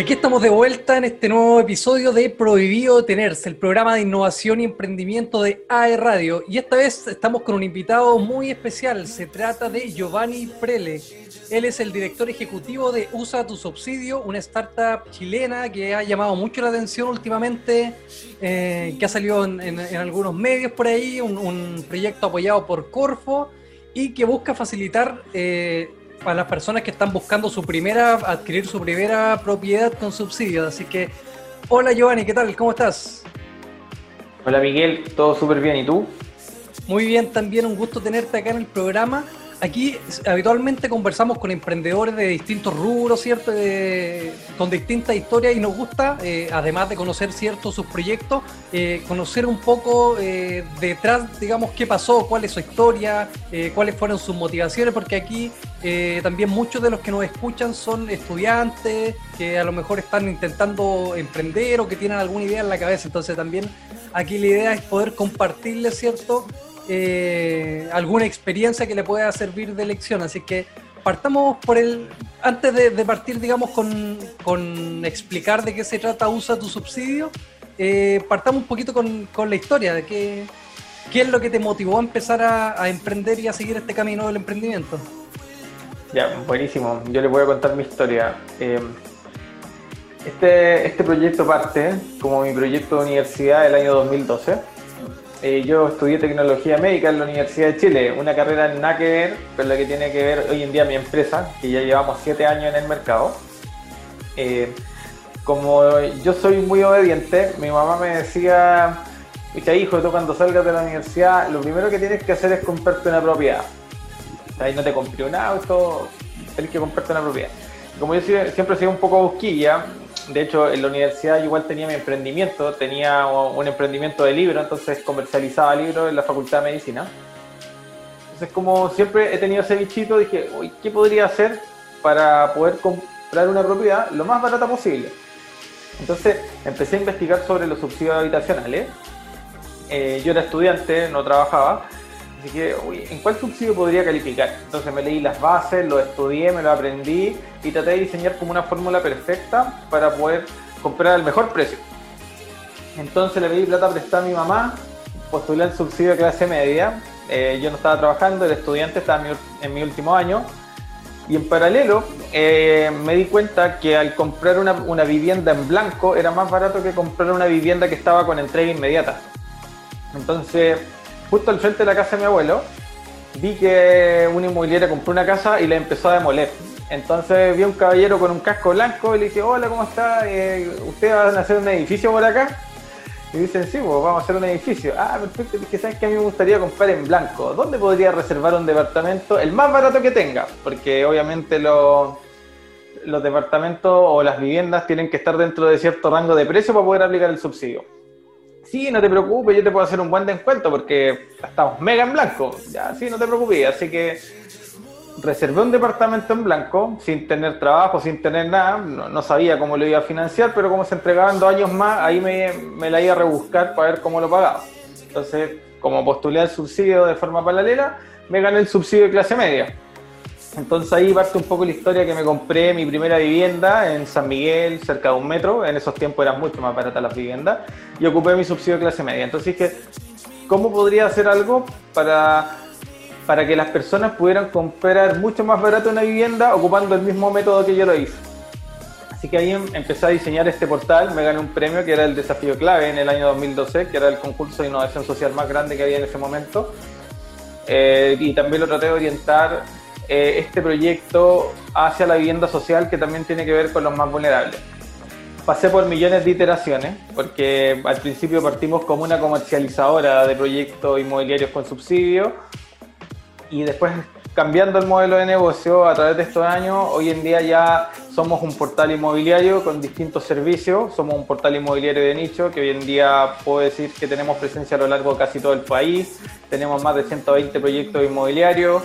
Aquí estamos de vuelta en este nuevo episodio de Prohibido Tenerse, el programa de innovación y emprendimiento de AE Radio. Y esta vez estamos con un invitado muy especial. Se trata de Giovanni Prele. Él es el director ejecutivo de Usa tu Subsidio, una startup chilena que ha llamado mucho la atención últimamente, eh, que ha salido en, algunos medios por ahí, un, proyecto apoyado por Corfo y que busca facilitar eh, para las personas que están buscando su primera, adquirir su primera propiedad con subsidios. Así que, hola Giovanni, ¿qué tal? ¿Cómo estás? Hola Miguel, todo súper bien, ¿y tú? Muy bien, también un gusto tenerte acá en el programa. Aquí habitualmente conversamos con emprendedores de distintos rubros, ¿cierto? con distintas historias y nos gusta, eh, además de conocer, ¿cierto?, sus proyectos, eh, conocer un poco eh, detrás, digamos, qué pasó, cuál es su historia, cuáles fueron sus motivaciones, porque aquí también muchos de los que nos escuchan son estudiantes que a lo mejor están intentando emprender o que tienen alguna idea en la cabeza. Entonces también aquí la idea es poder compartirles, ¿cierto?, eh, alguna experiencia que le pueda servir de lección. Así que partamos por el. Antes de, partir, digamos, con, explicar de qué se trata Usa tu subsidio, eh, partamos un poquito con, la historia de qué, qué es lo que te motivó a empezar a, emprender y a seguir este camino del emprendimiento. Ya, buenísimo. Yo les voy a contar mi historia. Eh, este, este proyecto parte como mi proyecto de universidad del año 2012 eh, yo estudié tecnología médica en la Universidad de Chile, una carrera nada que ver con la que tiene que ver hoy en día mi empresa, que ya llevamos siete años en el mercado. Eh, como yo soy muy obediente, mi mamá me decía, hijo, tú cuando salgas de la universidad, lo primero que tienes que hacer es comprarte una propiedad. Ahí no te compré un auto, tienes que comprarte una propiedad. Como yo siempre he sido un poco busquilla, de hecho, en la universidad igual tenía mi emprendimiento, tenía un emprendimiento de libros, entonces comercializaba libros en la Facultad de Medicina. Entonces, como siempre he tenido ese bichito, dije, uy, ¿qué podría hacer para poder comprar una propiedad lo más barata posible? Entonces empecé a investigar sobre los subsidios habitacionales. Eh, yo era estudiante, no trabajaba, Así que, uy, ¿en cuál subsidio podría calificar? Entonces me leí las bases, lo estudié, me lo aprendí y traté de diseñar como una fórmula perfecta para poder comprar al mejor precio. Entonces le pedí plata prestada a mi mamá, postulé el subsidio de clase media. Eh, yo no estaba trabajando, el estudiante estaba en mi, último año. Y en paralelo eh, me di cuenta que al comprar una vivienda en blanco era más barato que comprar una vivienda que estaba con entrega inmediata. Entonces justo al frente de la casa de mi abuelo, vi que una inmobiliaria compró una casa y la empezó a demoler. Entonces vi a un caballero con un casco blanco y le dije, hola, ¿cómo está? Eh, ¿Ustedes van a hacer un edificio por acá? Y dicen, sí, pues vamos a hacer un edificio. Ah, perfecto. Dije, ¿sabes que A mí me gustaría comprar en blanco. ¿Dónde podría reservar un departamento? El más barato que tenga. Porque obviamente los, los departamentos o las viviendas tienen que estar dentro de cierto rango de precio para poder aplicar el subsidio sí, no te preocupes, yo te puedo hacer un buen descuento porque estamos mega en blanco. Ya, sí, no te preocupes. Así que reservé un departamento en blanco, sin tener trabajo, sin tener nada. No, sabía cómo lo iba a financiar, pero como se entregaban dos años más, ahí me, me la iba a rebuscar para ver cómo lo pagaba. Entonces, como postulé el subsidio de forma paralela, me gané el subsidio de clase media. Entonces ahí parte un poco la historia que me compré mi primera vivienda en San Miguel, cerca de un metro. En esos tiempos eran mucho más baratas las viviendas. Y ocupé mi subsidio de clase media. Entonces dije, ¿cómo podría hacer algo para, para que las personas pudieran comprar mucho más barato una vivienda ocupando el mismo método que yo lo hice? Así que ahí em, empecé a diseñar este portal, me gané un premio que era el desafío clave en el año 2012, que era el concurso de innovación social más grande que había en ese momento. Eh, y también lo traté de orientar eh, este proyecto hacia la vivienda social que también tiene que ver con los más vulnerables. Pasé por millones de iteraciones, porque al principio partimos como una comercializadora de proyectos inmobiliarios con subsidio y después cambiando el modelo de negocio a través de estos años, hoy en día ya somos un portal inmobiliario con distintos servicios, somos un portal inmobiliario de nicho que hoy en día puedo decir que tenemos presencia a lo largo de casi todo el país, tenemos más de 120 proyectos inmobiliarios,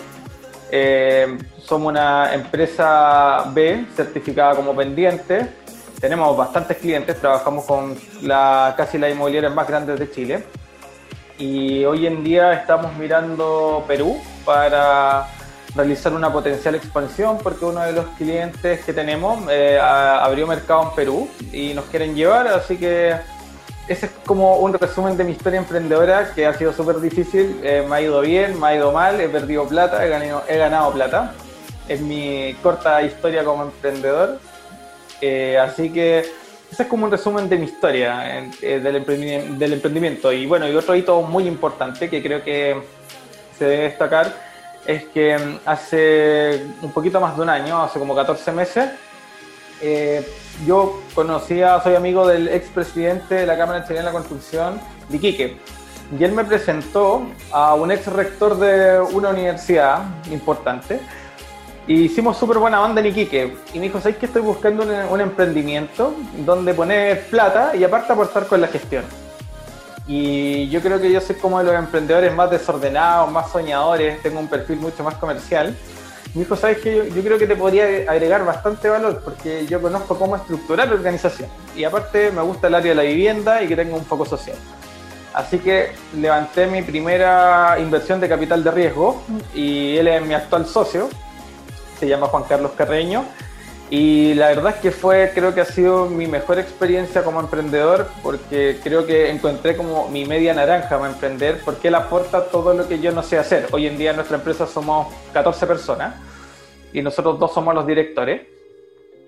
eh, somos una empresa B certificada como pendiente. Tenemos bastantes clientes, trabajamos con la, casi las inmobiliarias más grandes de Chile. Y hoy en día estamos mirando Perú para realizar una potencial expansión porque uno de los clientes que tenemos eh, abrió mercado en Perú y nos quieren llevar, así que ese es como un resumen de mi historia emprendedora que ha sido súper difícil, eh, me ha ido bien, me ha ido mal, he perdido plata, he ganado, he ganado plata. Es mi corta historia como emprendedor. Eh, así que ese es como un resumen de mi historia del, emprendimiento, del emprendimiento. Y bueno, y otro hito muy importante que creo que se debe destacar es que mm, hace un poquito más de un año, hace como 14 meses, eh, yo conocía, soy amigo del expresidente de la Cámara Chilena de la Construcción, Iquique, y él me presentó a un ex rector de una universidad importante, y hicimos súper buena banda en Iquique, y me dijo, ¿sabes que estoy buscando un, un emprendimiento donde poner plata y aparte aportar con la gestión? Y yo creo que yo soy como de los emprendedores más desordenados, más soñadores, tengo un perfil mucho más comercial. Me dijo, ¿sabes qué? Yo, creo que te podría agregar bastante valor porque yo conozco cómo estructurar la organización. Y aparte me gusta el área de la vivienda y que tenga un foco social. Así que levanté mi primera inversión de capital de riesgo y él es mi actual socio, se llama Juan Carlos Carreño y la verdad es que fue, creo que ha sido mi mejor experiencia como emprendedor porque creo que encontré como mi media naranja para emprender porque él aporta todo lo que yo no sé hacer. Hoy en día en nuestra empresa somos 14 personas y nosotros dos somos los directores.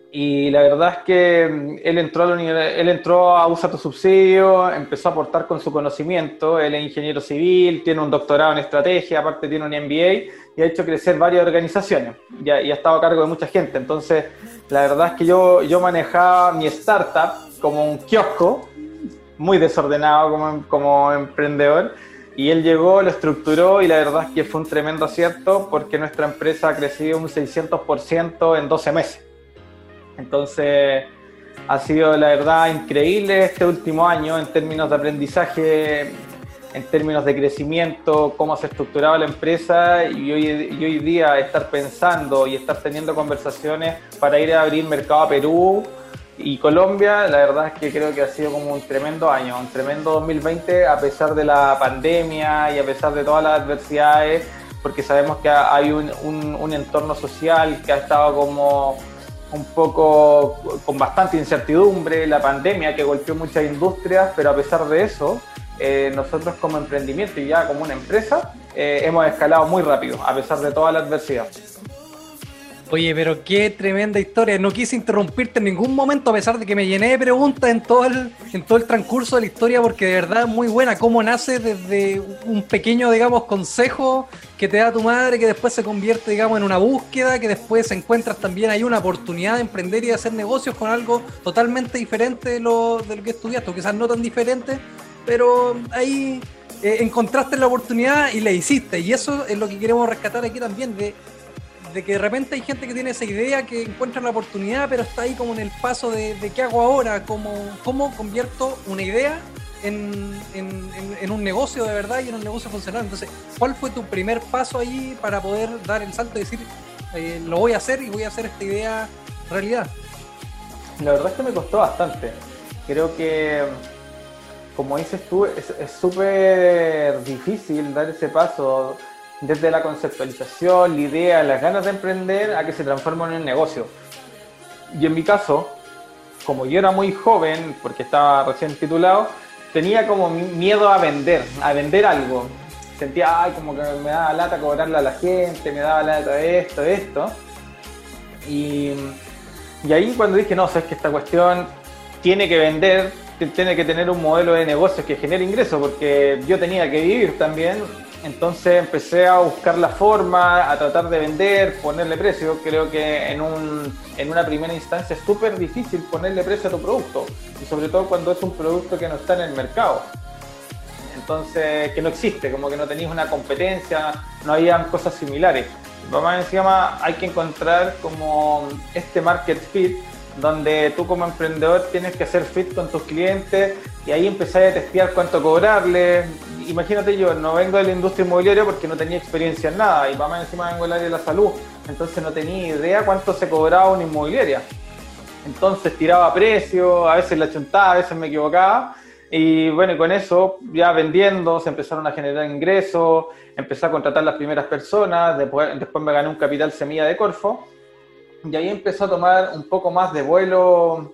Y la verdad es que mm, él entró a, él entró a usar tu subsidio, empezó a aportar con su conocimiento, él es ingeniero civil, tiene un doctorado en estrategia, aparte tiene un MBA y ha hecho crecer varias organizaciones y ha, estado a cargo de mucha gente. Entonces, la verdad es que yo, yo manejaba mi startup como un kiosco, muy desordenado como, como emprendedor, y él llegó, lo estructuró y la verdad es que fue un tremendo acierto porque nuestra empresa ha crecido un 600% en 12 meses. Entonces, ha sido la verdad increíble este último año en términos de aprendizaje en términos de crecimiento, cómo se estructuraba la empresa y hoy, hoy día estar pensando y estar teniendo conversaciones para ir a abrir mercado a Perú y Colombia, la verdad es que creo que ha sido como un tremendo año, un tremendo 2020 a pesar de la pandemia y a pesar de todas las adversidades, porque sabemos que hay un, entorno social que ha estado como un poco con bastante incertidumbre, la pandemia que golpeó muchas industrias, pero a pesar de eso, eh, nosotros como emprendimiento y ya como una empresa eh, hemos escalado muy rápido, a pesar de toda la adversidad. Oye, pero qué tremenda historia. No quise interrumpirte en ningún momento, a pesar de que me llené de preguntas en todo el, en todo el transcurso de la historia, porque de verdad es muy buena. Cómo nace desde un pequeño, digamos, consejo que te da tu madre, que después se convierte, digamos, en una búsqueda, que después encuentras también ahí una oportunidad de emprender y de hacer negocios con algo totalmente diferente de lo, de lo que estudiaste, o quizás no tan diferente, pero ahí eh, encontraste la oportunidad y la hiciste. Y eso es lo que queremos rescatar aquí también, de, que de repente hay gente que tiene esa idea, que encuentra la oportunidad, pero está ahí como en el paso de, qué hago ahora, cómo, cómo convierto una idea en, un negocio de verdad y en un negocio funcional. Entonces, ¿cuál fue tu primer paso ahí para poder dar el salto y decir, eh, lo voy a hacer y voy a hacer esta idea realidad? La verdad es que me costó bastante. Creo que como dices tú, es súper difícil dar ese paso desde la conceptualización, la idea, las ganas de emprender a que se transforme en un negocio. Y en mi caso, como yo era muy joven, porque estaba recién titulado, tenía como miedo a vender, a vender algo. Sentía, ay, como que me daba lata cobrarle a la gente, me daba lata esto, esto. Y, y ahí cuando dije, no, sabes que esta cuestión tiene que vender, tiene que tener un modelo de negocios que genere ingresos, porque yo tenía que vivir también. Entonces empecé a buscar la forma, a tratar de vender, ponerle precio. Creo que en, un, en una primera instancia es súper difícil ponerle precio a tu producto, y sobre todo cuando es un producto que no está en el mercado. Entonces, que no existe, como que no tenéis una competencia, no había cosas similares. Más encima hay que encontrar como este market fit donde tú como emprendedor tienes que hacer fit con tus clientes y ahí empezar a testear cuánto cobrarle. Imagínate yo, no vengo de la industria inmobiliaria porque no tenía experiencia en nada y más encima vengo del área de la salud, entonces no tenía idea cuánto se cobraba una inmobiliaria. Entonces tiraba precio, a veces la chuntaba, a veces me equivocaba Y bueno, con eso, ya vendiendo, se empezaron a generar ingresos, empecé a contratar las primeras personas, después, después me gané un capital semilla de Corfo, y ahí empezó a tomar un poco más de vuelo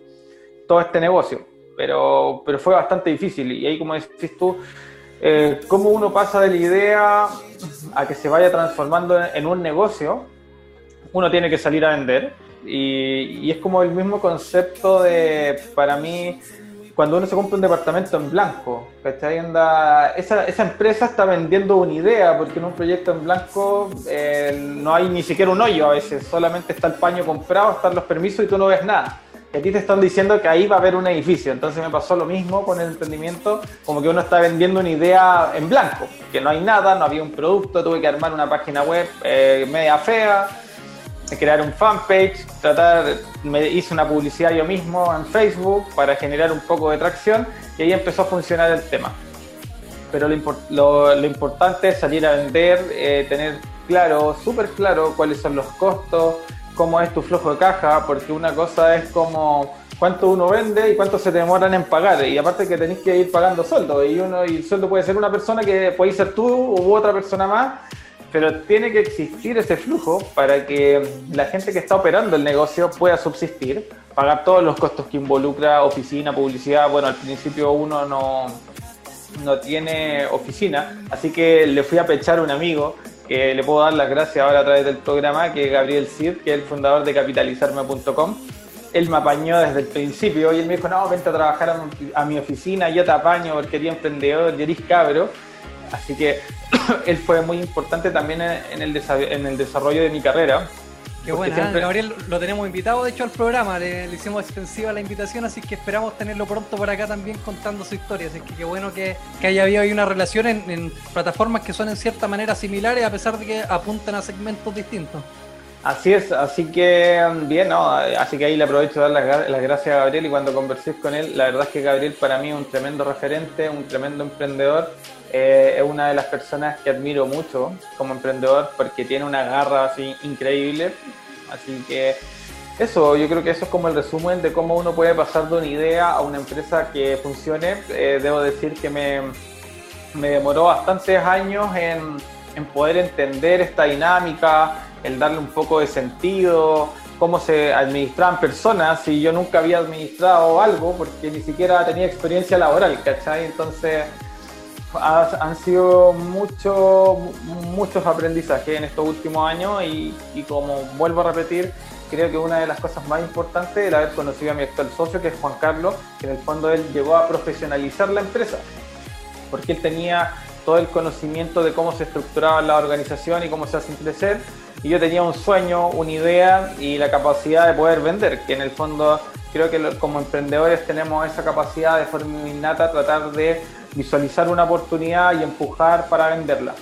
todo este negocio. Pero, pero fue bastante difícil, y ahí como decís tú, eh, cómo uno pasa de la idea a que se vaya transformando en un negocio, uno tiene que salir a vender. Y, y es como el mismo concepto de, para mí, cuando uno se compra un departamento en blanco, esa, esa empresa está vendiendo una idea, porque en un proyecto en blanco eh, no hay ni siquiera un hoyo a veces, solamente está el paño comprado, están los permisos y tú no ves nada. Y a ti te están diciendo que ahí va a haber un edificio. Entonces me pasó lo mismo con el emprendimiento, como que uno está vendiendo una idea en blanco, que no hay nada, no había un producto, tuve que armar una página web eh, media fea, crear un fanpage, tratar, me hice una publicidad yo mismo en Facebook para generar un poco de tracción y ahí empezó a funcionar el tema. Pero lo, lo, importante es salir a vender, eh, tener claro, súper claro cuáles son los costos, cómo es tu flujo de caja, porque una cosa es como cuánto uno vende y cuánto se demoran en pagar. Y aparte que tenéis que ir pagando sueldo. Y uno y el sueldo puede ser una persona que puede ser tú u otra persona más pero tiene que existir ese flujo para que la gente que está operando el negocio pueda subsistir, pagar todos los costos que involucra oficina, publicidad. Bueno, al principio uno no, no tiene oficina, así que le fui a pechar a un amigo que le puedo dar las gracias ahora a través del programa, que Gabriel Cid, que es el fundador de capitalizarme.com. Él me apañó desde el principio y él me dijo, no, vente a trabajar a, mi oficina, yo te apaño porque eres emprendedor eres cabro Así que él fue muy importante también en el, en el desarrollo de mi carrera. Qué bueno. Gabriel lo tenemos invitado de hecho al programa, le, hicimos extensiva la invitación, así que esperamos tenerlo pronto por acá también contando su historia. Así que qué bueno que, haya habido ahí una relación en, plataformas que son en cierta manera similares a pesar de que apuntan a segmentos distintos. Así es, así que bien, ¿no? Así que ahí le aprovecho de dar las, las gracias a Gabriel y cuando conversé con él, la verdad es que Gabriel para mí es un tremendo referente, un tremendo emprendedor eh, es una de las personas que admiro mucho como emprendedor porque tiene una garra así increíble. Así que eso, yo creo que eso es como el resumen de cómo uno puede pasar de una idea a una empresa que funcione. Eh, debo decir que me, me demoró bastantes años en, en, poder entender esta dinámica, el darle un poco de sentido, cómo se administraban personas, y yo nunca había administrado algo porque ni siquiera tenía experiencia laboral, ¿cachai? Entonces han sido mucho, muchos aprendizajes en estos últimos años y, como vuelvo a repetir, creo que una de las cosas más importantes es haber conocido a mi actual socio, que es Juan Carlos, que en el fondo él llegó a profesionalizar la empresa, porque él tenía todo el conocimiento de cómo se estructuraba la organización y cómo se hace crecer, y yo tenía un sueño, una idea y la capacidad de poder vender, que en el fondo creo que como emprendedores tenemos esa capacidad de forma innata tratar de visualizar una oportunidad y empujar para venderla.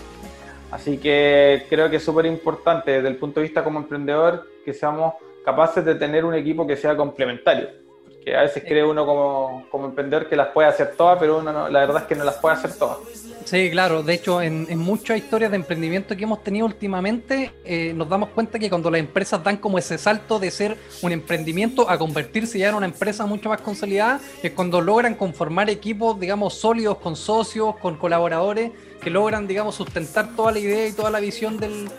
Así que creo que es súper importante desde el punto de vista como emprendedor que seamos capaces de tener un equipo que sea complementario. Porque a veces cree uno como, como emprendedor que las puede hacer todas, pero uno la verdad es que no las puede hacer todas. Sí, claro. De hecho, en, muchas historias de emprendimiento que hemos tenido últimamente, eh, nos damos cuenta que cuando las empresas dan como ese salto de ser un emprendimiento a convertirse ya en una empresa mucho más consolidada, es cuando logran conformar equipos, digamos, sólidos con socios, con colaboradores, que logran, digamos, sustentar toda la idea y toda la visión del,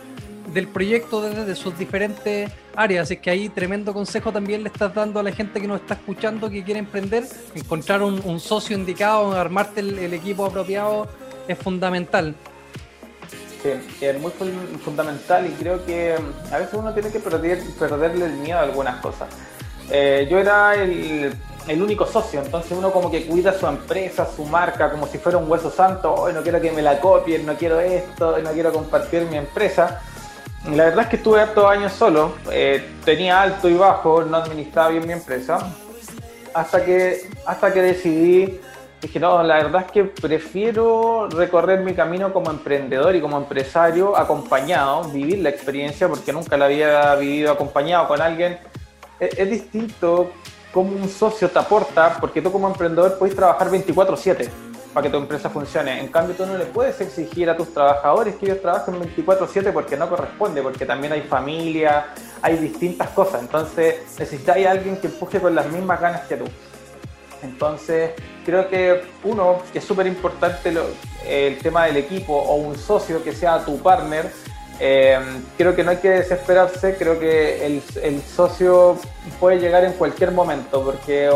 del proyecto desde sus diferentes áreas. Así que ahí tremendo consejo también le estás dando a la gente que nos está escuchando que quiere emprender, encontrar un, socio indicado, armarte el equipo apropiado es fundamental. Sí, es muy fundamental y creo que a veces uno tiene que perder, perderle el miedo a algunas cosas. Eh, yo era el, el, único socio, entonces uno como que cuida su empresa, su marca, como si fuera un hueso santo, hoy no quiero que me la copien, no quiero esto, no quiero compartir mi empresa. La verdad es que estuve hartos años solo, eh, tenía alto y bajo, no administraba bien mi empresa, hasta que, hasta que decidí Dije, no, la verdad es que prefiero recorrer mi camino como emprendedor y como empresario acompañado, vivir la experiencia porque nunca la había vivido acompañado con alguien. Es, distinto como un socio te aporta, porque tú como emprendedor puedes trabajar 24/7 para que tu empresa funcione. En cambio, tú no le puedes exigir a tus trabajadores que ellos trabajen 24/7 porque no corresponde, porque también hay familia, hay distintas cosas. Entonces, necesitáis a alguien que empuje con las mismas ganas que tú. Entonces, creo que uno, que es súper importante el tema del equipo o un socio que sea tu partner, eh, creo que no hay que desesperarse, creo que el, el, socio puede llegar en cualquier momento, porque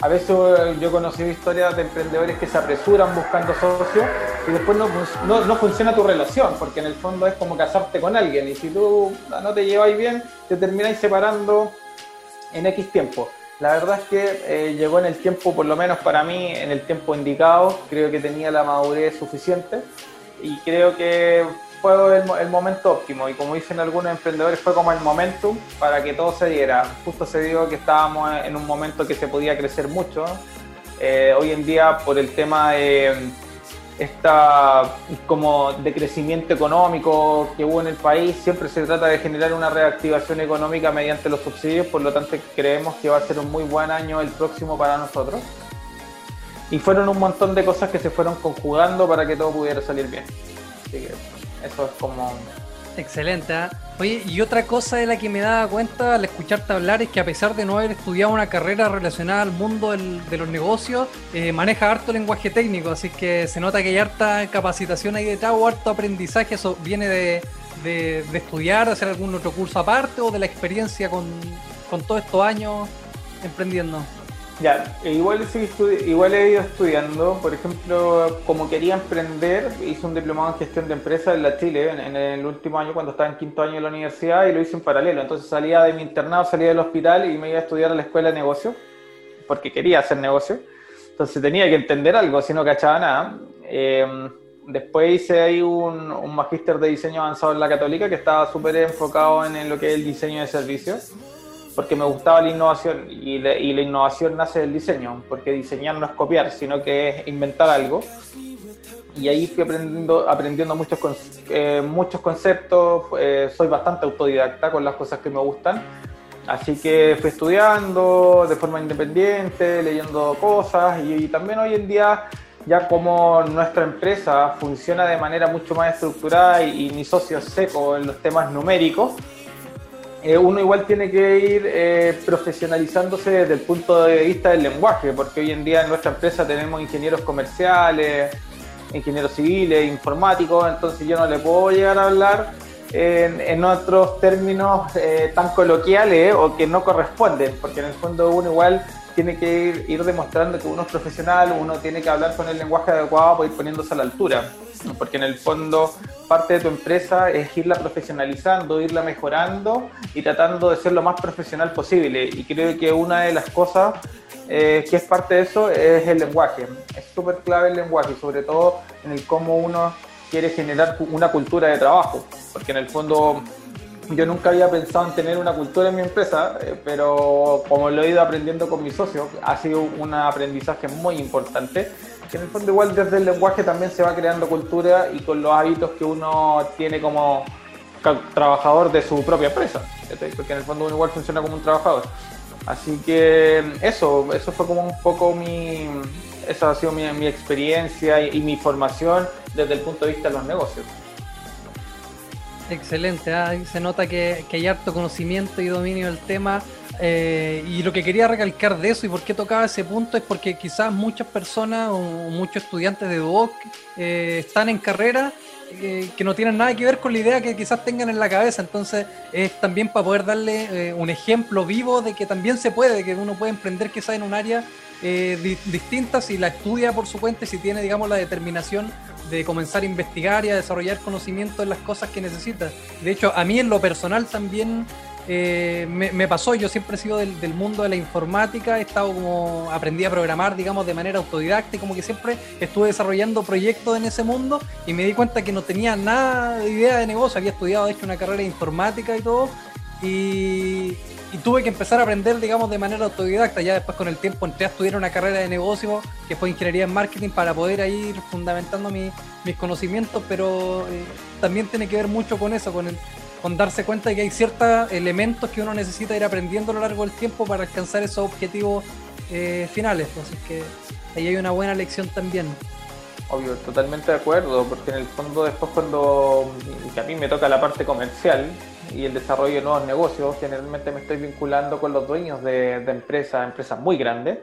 a veces yo he conocido historias de emprendedores que se apresuran buscando socios y después no, no, no, funciona tu relación, porque en el fondo es como casarte con alguien y si tú no te lleváis bien, te termináis separando en X tiempo. La verdad es que eh, llegó en el tiempo, por lo menos para mí, en el tiempo indicado, creo que tenía la madurez suficiente y creo que fue el, momento óptimo y como dicen algunos emprendedores fue como el momentum para que todo se diera. Justo se dio que estábamos en un momento que se podía crecer mucho. Eh, hoy en día por el tema de esta como de crecimiento económico que hubo en el país, siempre se trata de generar una reactivación económica mediante los subsidios, por lo tanto creemos que va a ser un muy buen año el próximo para nosotros. Y fueron un montón de cosas que se fueron conjugando para que todo pudiera salir bien. Así que eso es como... Excelente. ¿eh? Oye, y otra cosa de la que me daba cuenta al escucharte hablar es que a pesar de no haber estudiado una carrera relacionada al mundo de los negocios, eh, maneja harto lenguaje técnico, así que se nota que hay harta capacitación ahí detrás o harto aprendizaje, eso viene de, de, de estudiar, de hacer algún otro curso aparte o de la experiencia con, con todos estos años emprendiendo. Ya, e igual, igual he ido estudiando, por ejemplo, como quería emprender, hice un diplomado en gestión de empresas en la Chile en, el último año cuando estaba en quinto año de la universidad y lo hice en paralelo. Entonces salía de mi internado, salía del hospital y me iba a estudiar a la escuela de negocio, porque quería hacer negocio. Entonces tenía que entender algo, si no cachaba nada. Em, después hice ahí un, un magíster de diseño avanzado en la católica que estaba súper enfocado en, en lo que es el diseño de servicios porque me gustaba la innovación y, la innovación nace del diseño, porque diseñar no es copiar, sino que es inventar algo. Y ahí fui aprendiendo, aprendiendo muchos, eh, muchos conceptos, eh, soy bastante autodidacta con las cosas que me gustan, así que fui estudiando de forma independiente, leyendo cosas y, también hoy en día ya como nuestra empresa funciona de manera mucho más estructurada y, y mi socio es seco en los temas numéricos, eh, uno igual tiene que ir eh, profesionalizándose desde el punto de vista del lenguaje, porque hoy en día en nuestra empresa tenemos ingenieros comerciales, ingenieros civiles, informáticos, entonces yo no le puedo llegar a hablar en, otros términos eh, tan coloquiales o que no corresponden, porque en el fondo uno igual tiene que ir, demostrando que uno es profesional, uno tiene que hablar con el lenguaje adecuado para ir poniéndose a la altura, porque en el fondo parte de tu empresa es irla profesionalizando, irla mejorando y tratando de ser lo más profesional posible. Y creo que una de las cosas eh, que es parte de eso es el lenguaje. Es súper clave el lenguaje, sobre todo en el cómo uno quiere generar una cultura de trabajo, porque en el fondo yo nunca había pensado en tener una cultura en mi empresa, eh, pero como lo he ido aprendiendo con mis socios, ha sido un aprendizaje muy importante. Que en el fondo igual desde el lenguaje también se va creando cultura y con los hábitos que uno tiene como trabajador de su propia empresa, porque en el fondo uno igual funciona como un trabajador. Así que eso, eso fue como un poco mi, esa ha sido mi, experiencia y mi formación desde el punto de vista de los negocios. Excelente, ¿ah? se nota que, hay harto conocimiento y dominio del tema. Eh, y lo que quería recalcar de eso y por qué tocaba ese punto es porque quizás muchas personas o muchos estudiantes de Duoc eh, están en carrera eh, que no tienen nada que ver con la idea que quizás tengan en la cabeza. Entonces es también para poder darle un ejemplo vivo de que también se puede, de que uno puede emprender quizás en un área distinta si la estudia por su cuenta y si tiene, digamos, la determinación de comenzar a investigar y a desarrollar conocimiento en las cosas que necesitas. De hecho, a mí en lo personal también eh, me, pasó, yo siempre he sido del, mundo de la informática, he estado como, aprendí a programar, digamos, de manera autodidacta y como que siempre estuve desarrollando proyectos en ese mundo y me di cuenta que no tenía nada de idea de negocio, había estudiado, de hecho, una carrera de informática y todo, y, y tuve que empezar a aprender, digamos, de manera autodidacta. Ya después con el tiempo entré a estudiar una carrera de negocio que fue ingeniería en marketing para poder ir fundamentando mis conocimientos, pero eh, también tiene que ver mucho con eso, con, con darse cuenta de que hay ciertos elementos que uno necesita ir aprendiendo a lo largo del tiempo para alcanzar esos objetivos eh, finales. Así que ahí hay una buena lección también. Obvio, totalmente de acuerdo, porque en el fondo después cuando a mí me toca la parte comercial y el desarrollo de nuevos negocios, generalmente me estoy vinculando con los dueños de, empresas, empresas muy grandes,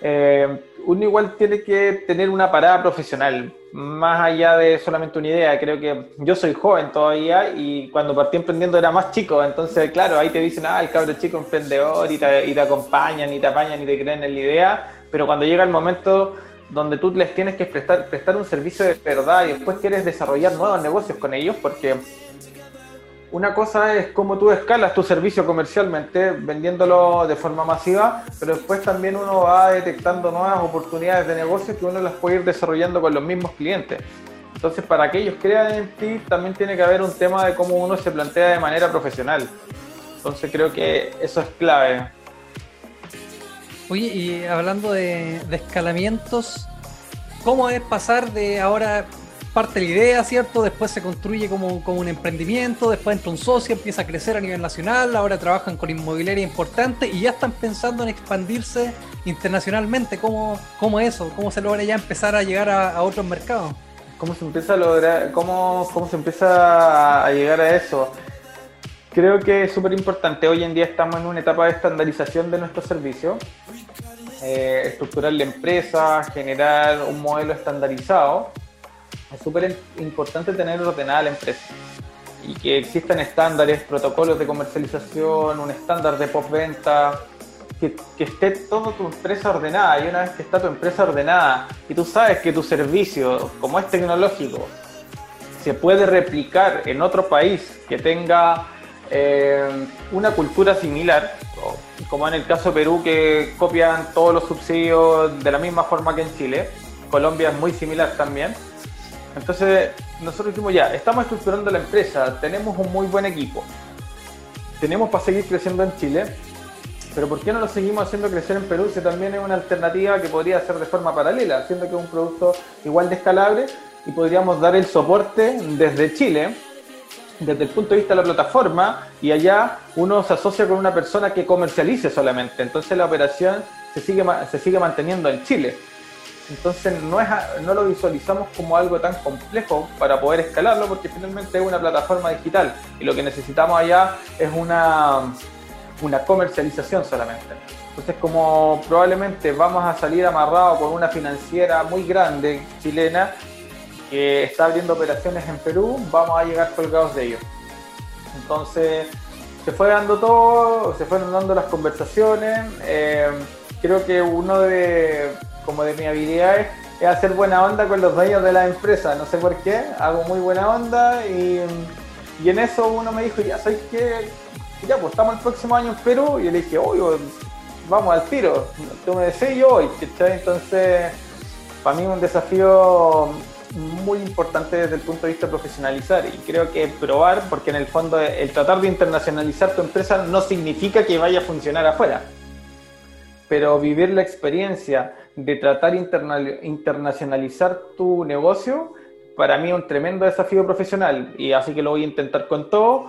eh, uno igual tiene que tener una parada profesional, más allá de solamente una idea. Creo que yo soy joven todavía y cuando partí emprendiendo era más chico, entonces, claro, ahí te dicen, ah, el cabro chico emprendedor y te, y te acompañan y te apañan y te creen en la idea, pero cuando llega el momento donde tú les tienes que prestar, prestar un servicio de verdad y después quieres desarrollar nuevos negocios con ellos, porque una cosa es cómo tú escalas tu servicio comercialmente vendiéndolo de forma masiva, pero después también uno va detectando nuevas oportunidades de negocio que uno las puede ir desarrollando con los mismos clientes. Entonces, para que ellos crean en ti, también tiene que haber un tema de cómo uno se plantea de manera profesional. Entonces, creo que eso es clave. Oye, y hablando de, escalamientos, ¿cómo es pasar de ahora parte la idea, ¿cierto? Después se construye como, como, un emprendimiento, después entra un socio, empieza a crecer a nivel nacional, ahora trabajan con inmobiliaria importante y ya están pensando en expandirse internacionalmente. ¿Cómo, cómo eso? ¿Cómo se logra ya empezar a llegar a, otros mercados? ¿Cómo se empieza a lograr, cómo, cómo se empieza a llegar a eso? Creo que es súper importante. Hoy en día estamos en una etapa de estandarización de nuestro servicio. Eh, estructurar la empresa, generar un modelo estandarizado es súper importante tener ordenada la empresa y que existan estándares, protocolos de comercialización, un estándar de postventa, que, que esté toda tu empresa ordenada. Y una vez que está tu empresa ordenada y tú sabes que tu servicio, como es tecnológico, se puede replicar en otro país que tenga eh, una cultura similar, como en el caso de Perú, que copian todos los subsidios de la misma forma que en Chile. Colombia es muy similar también entonces, nosotros dijimos ya, estamos estructurando la empresa, tenemos un muy buen equipo, tenemos para seguir creciendo en Chile, pero ¿por qué no lo seguimos haciendo crecer en Perú si también es una alternativa que podría ser de forma paralela, siendo que es un producto igual de escalable y podríamos dar el soporte desde Chile, desde el punto de vista de la plataforma, y allá uno se asocia con una persona que comercialice solamente, entonces la operación se sigue, se sigue manteniendo en Chile. Entonces no, es, no lo visualizamos como algo tan complejo para poder escalarlo porque finalmente es una plataforma digital y lo que necesitamos allá es una, una comercialización solamente. Entonces como probablemente vamos a salir amarrados con una financiera muy grande chilena que está abriendo operaciones en Perú, vamos a llegar colgados de ellos. Entonces se fue dando todo, se fueron dando las conversaciones. Eh, creo que uno de como de mi habilidad es hacer buena onda con los dueños de la empresa. No sé por qué, hago muy buena onda y, en eso uno me dijo, ya sabes que, ya pues estamos el próximo año en Perú y yo le dije, oye, vamos al tiro, tú me decís yo hoy, Entonces, para mí un desafío muy importante desde el punto de vista profesionalizar y creo que probar, porque en el fondo el tratar de internacionalizar tu empresa no significa que vaya a funcionar afuera, pero vivir la experiencia de tratar de internacionalizar tu negocio, para mí es un tremendo desafío profesional y así que lo voy a intentar con todo.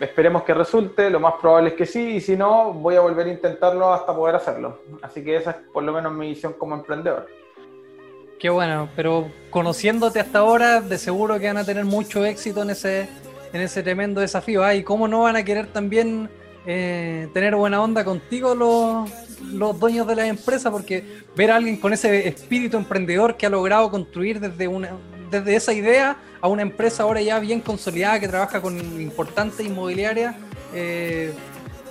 Esperemos que resulte, lo más probable es que sí, y si no, voy a volver a intentarlo hasta poder hacerlo. Así que esa es por lo menos mi visión como emprendedor. Qué bueno, pero conociéndote hasta ahora, de seguro que van a tener mucho éxito en ese, en ese tremendo desafío. Ay, ¿cómo no van a querer también eh, tener buena onda contigo los, los dueños de la empresa, porque ver a alguien con ese espíritu emprendedor que ha logrado construir desde, una, desde esa idea a una empresa ahora ya bien consolidada que trabaja con importantes inmobiliarias, eh,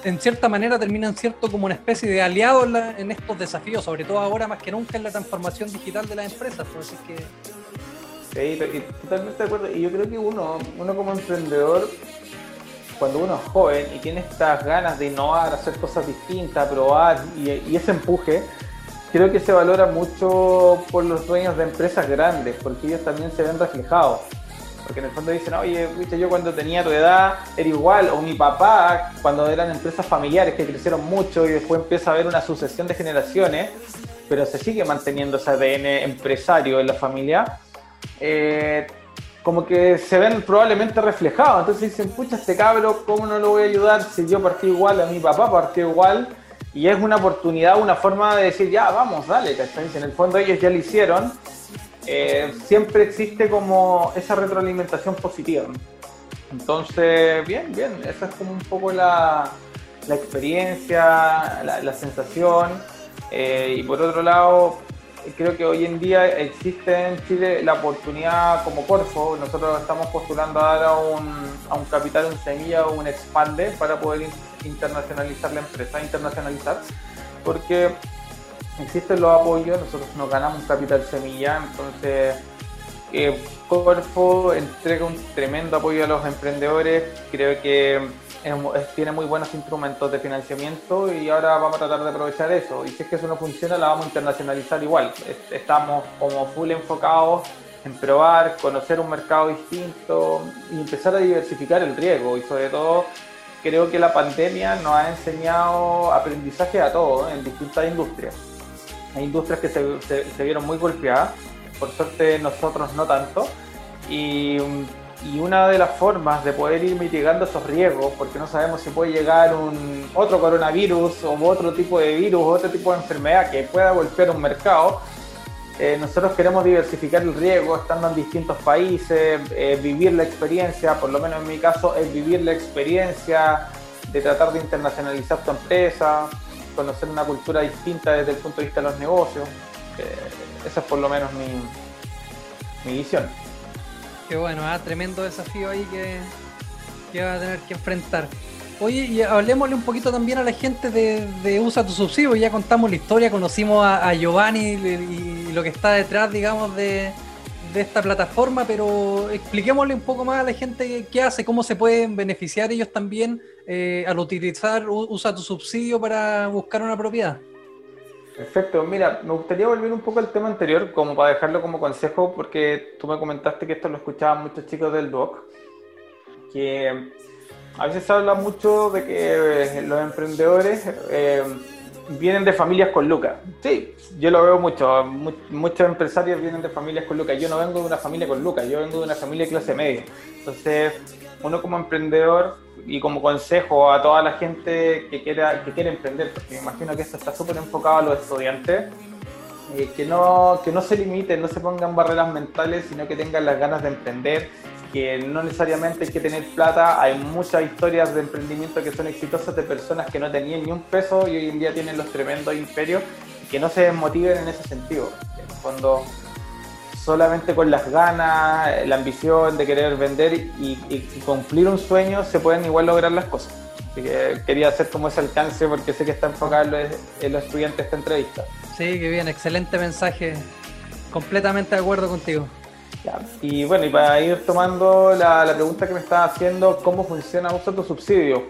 en cierta manera terminan cierto como una especie de aliado en, estos desafíos, sobre todo ahora más que nunca en la transformación digital de las empresas. Pues, que... Sí, totalmente de acuerdo. Y yo creo que uno, uno como emprendedor cuando uno es joven y tiene estas ganas de innovar, hacer cosas distintas, probar y, ese empuje, creo que se valora mucho por los dueños de empresas grandes, porque ellos también se ven reflejados. Porque en el fondo dicen, oye, viste, yo cuando tenía tu edad era igual, o mi papá, cuando eran empresas familiares que crecieron mucho y después empieza a haber una sucesión de generaciones, pero se sigue manteniendo ese ADN empresario en la familia. Eh, como que se ven probablemente reflejados. Entonces dicen, pucha, este cabro, ¿cómo no lo voy a ayudar si yo partí igual, a mi papá partió igual? Y es una oportunidad, una forma de decir, ya, vamos, dale, ¿cachai? En el fondo ellos ya lo hicieron. Eh, siempre existe como esa retroalimentación positiva. Entonces, bien, bien, esa es como un poco la, la experiencia, la, la sensación. Eh, y por otro lado, creo que hoy en día existe en Chile la oportunidad como Corfo, nosotros estamos postulando a dar a un, a un capital, un semilla o un expande para poder internacionalizar la empresa, internacionalizar, porque existen los apoyos, nosotros nos ganamos capital semilla, entonces eh, Corfo entrega un tremendo apoyo a los emprendedores, creo que tiene muy buenos instrumentos de financiamiento y ahora vamos a tratar de aprovechar eso. Y si es que eso no funciona, la vamos a internacionalizar igual. Estamos como full enfocados en probar, conocer un mercado distinto y empezar a diversificar el riesgo. Y sobre todo, creo que la pandemia nos ha enseñado aprendizaje a todos en distintas industrias. Hay industrias que se, vieron muy golpeadas, por suerte nosotros no tanto. Y y una de las formas de poder ir mitigando esos riesgos, porque no sabemos si puede llegar un otro coronavirus o otro tipo de virus otro tipo de enfermedad que pueda golpear un mercado, eh, nosotros queremos diversificar el riesgo estando en distintos países, eh, vivir la experiencia, por lo menos en mi caso, es vivir la experiencia de tratar de internacionalizar tu empresa, conocer una cultura distinta desde el punto de vista de los negocios. Eh, esa es por lo menos mi, mi visión. Qué bueno, ah, tremendo desafío ahí que, que va a tener que enfrentar. Oye, y hablemosle un poquito también a la gente de, Usa tu subsidio. Ya contamos la historia, conocimos a, Giovanni y, lo que está detrás, digamos, de, esta plataforma, pero expliquémosle un poco más a la gente qué hace, cómo se pueden beneficiar ellos también eh, al utilizar Usa tu subsidio para buscar una propiedad. Perfecto, mira, me gustaría volver un poco al tema anterior, como para dejarlo como consejo, porque tú me comentaste que esto lo escuchaban muchos chicos del DOC, que a veces se habla mucho de que eh, los emprendedores eh, vienen de familias con lucas. Sí, yo lo veo mucho, muchos empresarios vienen de familias con lucas. Yo no vengo de una familia con lucas, yo vengo de una familia de clase media. Entonces, uno como emprendedor y como consejo a toda la gente que quiera que quiere emprender, porque me imagino que esto está súper enfocado a los estudiantes, eh, que, no, que no se limiten, no se pongan barreras mentales, sino que tengan las ganas de emprender, que no necesariamente hay que tener plata, hay muchas historias de emprendimiento que son exitosas de personas que no tenían ni un peso y hoy en día tienen los tremendos imperios, que no se desmotiven en ese sentido. Cuando solamente con las ganas, la ambición de querer vender y, cumplir un sueño se pueden igual lograr las cosas. Así que quería hacer como ese alcance porque sé que está enfocado en los estudiantes esta entrevista. Sí, qué bien, excelente mensaje. Completamente de acuerdo contigo. Y bueno, y para ir tomando la, la pregunta que me estaba haciendo, ¿cómo funciona Usa tu subsidio?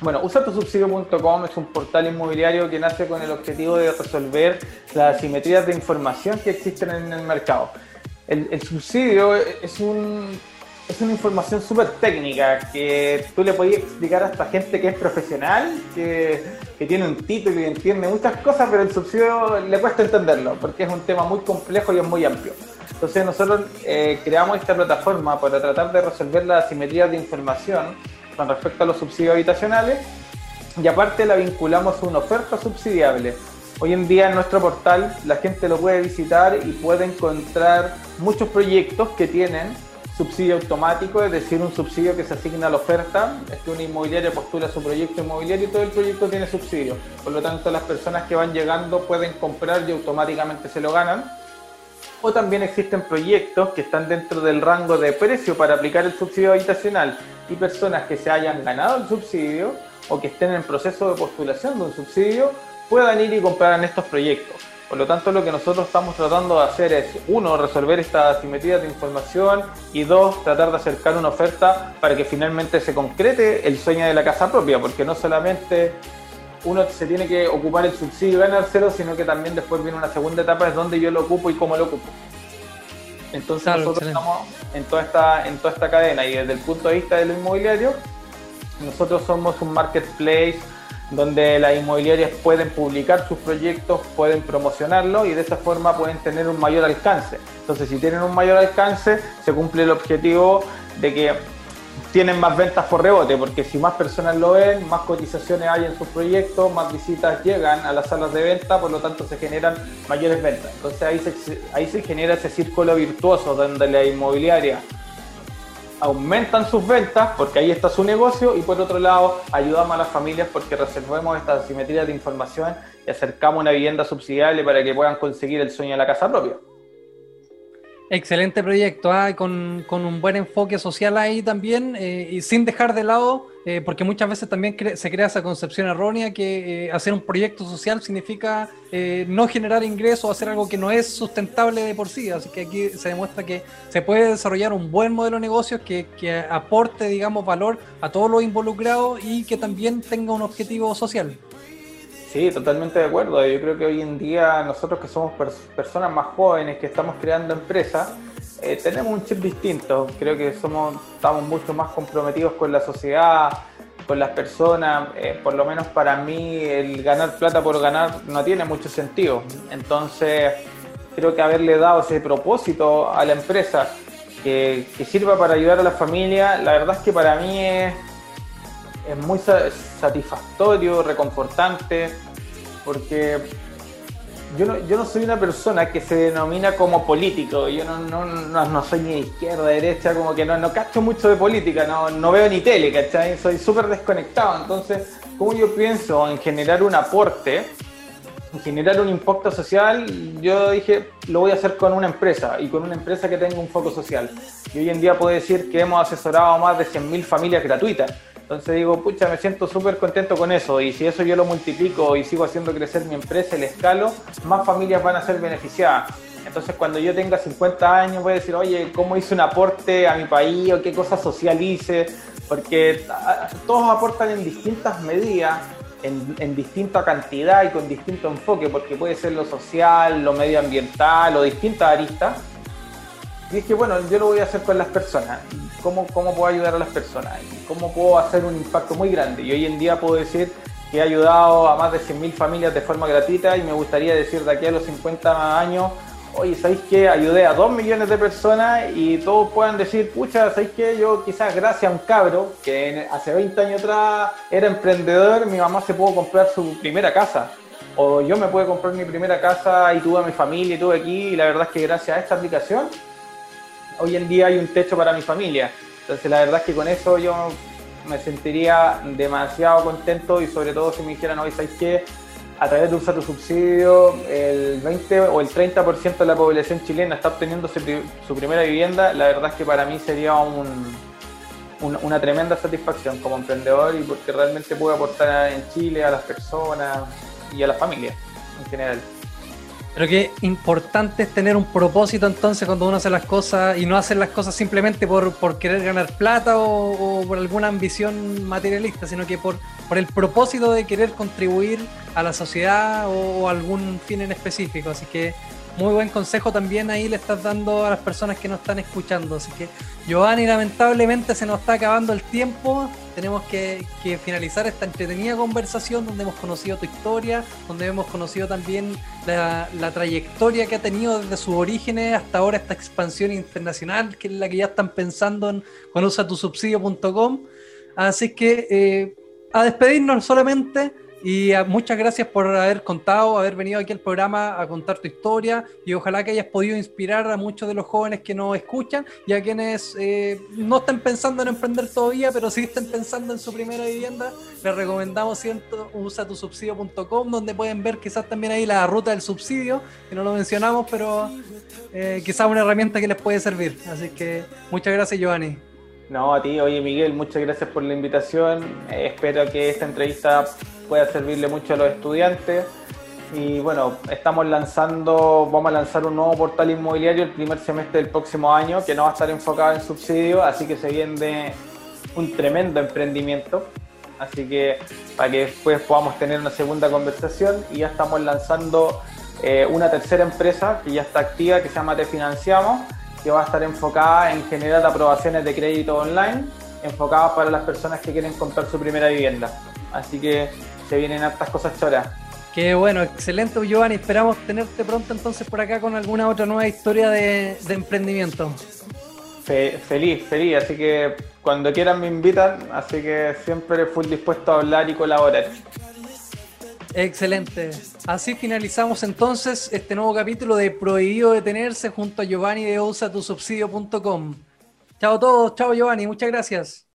Bueno, usatosubsidio.com es un portal inmobiliario que nace con el objetivo de resolver las asimetrías de información que existen en el mercado. El, subsidio es, un, es una información súper técnica que tú le podías explicar hasta gente que es profesional, que, que, tiene un título y entiende muchas cosas, pero el subsidio le cuesta entenderlo porque es un tema muy complejo y es muy amplio. Entonces nosotros eh, creamos esta plataforma para tratar de resolver las asimetrías de información con respecto a los subsidios habitacionales y aparte la vinculamos a una oferta subsidiable. Hoy en día en nuestro portal la gente lo puede visitar y puede encontrar muchos proyectos que tienen subsidio automático, es decir, un subsidio que se asigna a la oferta, es que una inmobiliaria postula su proyecto inmobiliario y todo el proyecto tiene subsidio. Por lo tanto, las personas que van llegando pueden comprar y automáticamente se lo ganan o también existen proyectos que están dentro del rango de precio para aplicar el subsidio habitacional y personas que se hayan ganado el subsidio o que estén en proceso de postulación de un subsidio puedan ir y comprar en estos proyectos. Por lo tanto, lo que nosotros estamos tratando de hacer es, uno, resolver esta asimetría de información y dos, tratar de acercar una oferta para que finalmente se concrete el sueño de la casa propia, porque no solamente uno se tiene que ocupar el subsidio y ganárselo, sino que también después viene una segunda etapa, es donde yo lo ocupo y cómo lo ocupo. Entonces nosotros estamos en toda, esta, en toda esta cadena y desde el punto de vista de lo inmobiliario, nosotros somos un marketplace donde las inmobiliarias pueden publicar sus proyectos, pueden promocionarlo y de esa forma pueden tener un mayor alcance. Entonces si tienen un mayor alcance, se cumple el objetivo de que tienen más ventas por rebote, porque si más personas lo ven, más cotizaciones hay en sus proyectos, más visitas llegan a las salas de venta, por lo tanto se generan mayores ventas. Entonces ahí se, ahí se genera ese círculo virtuoso donde la inmobiliaria aumentan sus ventas porque ahí está su negocio y por otro lado ayudamos a las familias porque reservemos esta asimetría de información y acercamos una vivienda subsidiable para que puedan conseguir el sueño de la casa propia. Excelente proyecto, ¿ah? con, un buen enfoque social ahí también, eh, y sin dejar de lado, eh, porque muchas veces también se crea esa concepción errónea que eh, hacer un proyecto social significa no generar ingresos hacer algo que no es sustentable de por sí. Así que aquí se demuestra que se puede desarrollar un buen modelo de negocios que, que aporte, digamos, valor a todos los involucrados y que también tenga un objetivo social. Sí, totalmente de acuerdo. Yo creo que hoy en día nosotros que somos personas más jóvenes, que estamos creando empresas, eh, tenemos un chip distinto. Creo que somos, estamos mucho más comprometidos con la sociedad, con las personas. Eh, por lo menos para mí el ganar plata por ganar no tiene mucho sentido. Entonces creo que haberle dado ese propósito a la empresa que, que sirva para ayudar a la familia, la verdad es que para mí es es muy satisfactorio, reconfortante, porque yo no, yo no soy una persona que se denomina como político, yo no, no, no, soy ni de izquierda, derecha, como que no, no cacho mucho de política, no, no veo ni tele, ¿cachai? Soy súper desconectado, entonces, ¿cómo yo pienso en generar un aporte? En generar un impacto social, yo dije, lo voy a hacer con una empresa y con una empresa que tenga un foco social. Y hoy en día puedo decir que hemos asesorado a más de 100.000 familias gratuitas entonces digo, pucha, me siento súper contento con eso y si eso yo lo multiplico y sigo haciendo crecer mi empresa, el escalo, más familias van a ser beneficiadas. Entonces cuando yo tenga 50 años voy a decir, oye, ¿cómo hice un aporte a mi país o qué cosa social hice? Porque todos aportan en distintas medidas, en, en distinta cantidad y con distinto enfoque, porque puede ser lo social, lo medioambiental o distintas aristas. Y dije, bueno, yo lo voy a hacer con las personas cómo, cómo puedo ayudar a las personas cómo puedo hacer un impacto muy grande. Y hoy en día puedo decir que he ayudado a más de 100.000 familias de forma gratuita y me gustaría decir de aquí a los 50 años, oye, ¿sabéis que ayudé a 2 millones de personas y todos puedan decir, pucha, ¿sabéis que yo quizás gracias a un cabro que hace 20 años atrás era emprendedor, mi mamá se pudo comprar su primera casa? O yo me pude comprar mi primera casa y tuve a mi familia y tuve aquí y la verdad es que gracias a esta aplicación hoy en día hay un techo para mi familia. Entonces la verdad es que con eso yo me sentiría demasiado contento y sobre todo si me dijeran, hoy ¿sabes qué? A través de tu subsidio, el 20 o el 30% de la población chilena está obteniendo su primera vivienda, la verdad es que para mí sería una tremenda satisfacción como emprendedor y porque realmente puedo aportar en Chile a las personas y a las familias en general. Pero qué importante es tener un propósito entonces cuando uno hace las cosas y no hacer las cosas simplemente por, por querer ganar plata o, por alguna ambición materialista, sino que por, por el propósito de querer contribuir a la sociedad o, algún fin en específico. Así que muy buen consejo también ahí le estás dando a las personas que nos están escuchando. Así que, Giovanni, lamentablemente se nos está acabando el tiempo. Tenemos que, finalizar esta entretenida conversación donde hemos conocido tu historia, donde hemos conocido también la, trayectoria que ha tenido desde sus orígenes hasta ahora esta expansión internacional, que es la que ya están pensando en, con usatusubsidio.com. Así que, eh, a despedirnos solamente y ah, muchas gracias por haber contado, haber venido aquí al programa a contar tu historia y ojalá que hayas podido inspirar a muchos de los jóvenes que nos escuchan y a quienes eh, no estén pensando en emprender todavía, pero sí estén pensando en su primera vivienda. Les recomendamos usatusubsidio.com donde pueden ver quizás también ahí la ruta del subsidio, que no lo mencionamos, pero eh, quizás una herramienta que les puede servir. Así que muchas gracias Giovanni. No, a ti, oye Miguel, muchas gracias por la invitación. Espero que esta entrevista pueda servirle mucho a los estudiantes. Y bueno, estamos lanzando, vamos a lanzar un nuevo portal inmobiliario el primer semestre del próximo año que no va a estar enfocado en subsidios, así que se viene un tremendo emprendimiento. Así que para que después podamos tener una segunda conversación y ya estamos lanzando eh, una tercera empresa que ya está activa que se llama Te Financiamos, que va a estar enfocada en generar aprobaciones de crédito online, enfocadas para las personas que quieren comprar su primera vivienda. Así que se vienen hartas cosas choras. Qué bueno, excelente Giovanni. Esperamos tenerte pronto entonces por acá con alguna otra nueva historia de, emprendimiento. feliz, feliz. Así que cuando quieran me invitan. Así que siempre fui dispuesto a hablar y colaborar. Excelente. Así finalizamos entonces este nuevo capítulo de Prohibido Detenerse junto a Giovanni de usatusubsidio.com. Chao a todos, chao Giovanni, muchas gracias.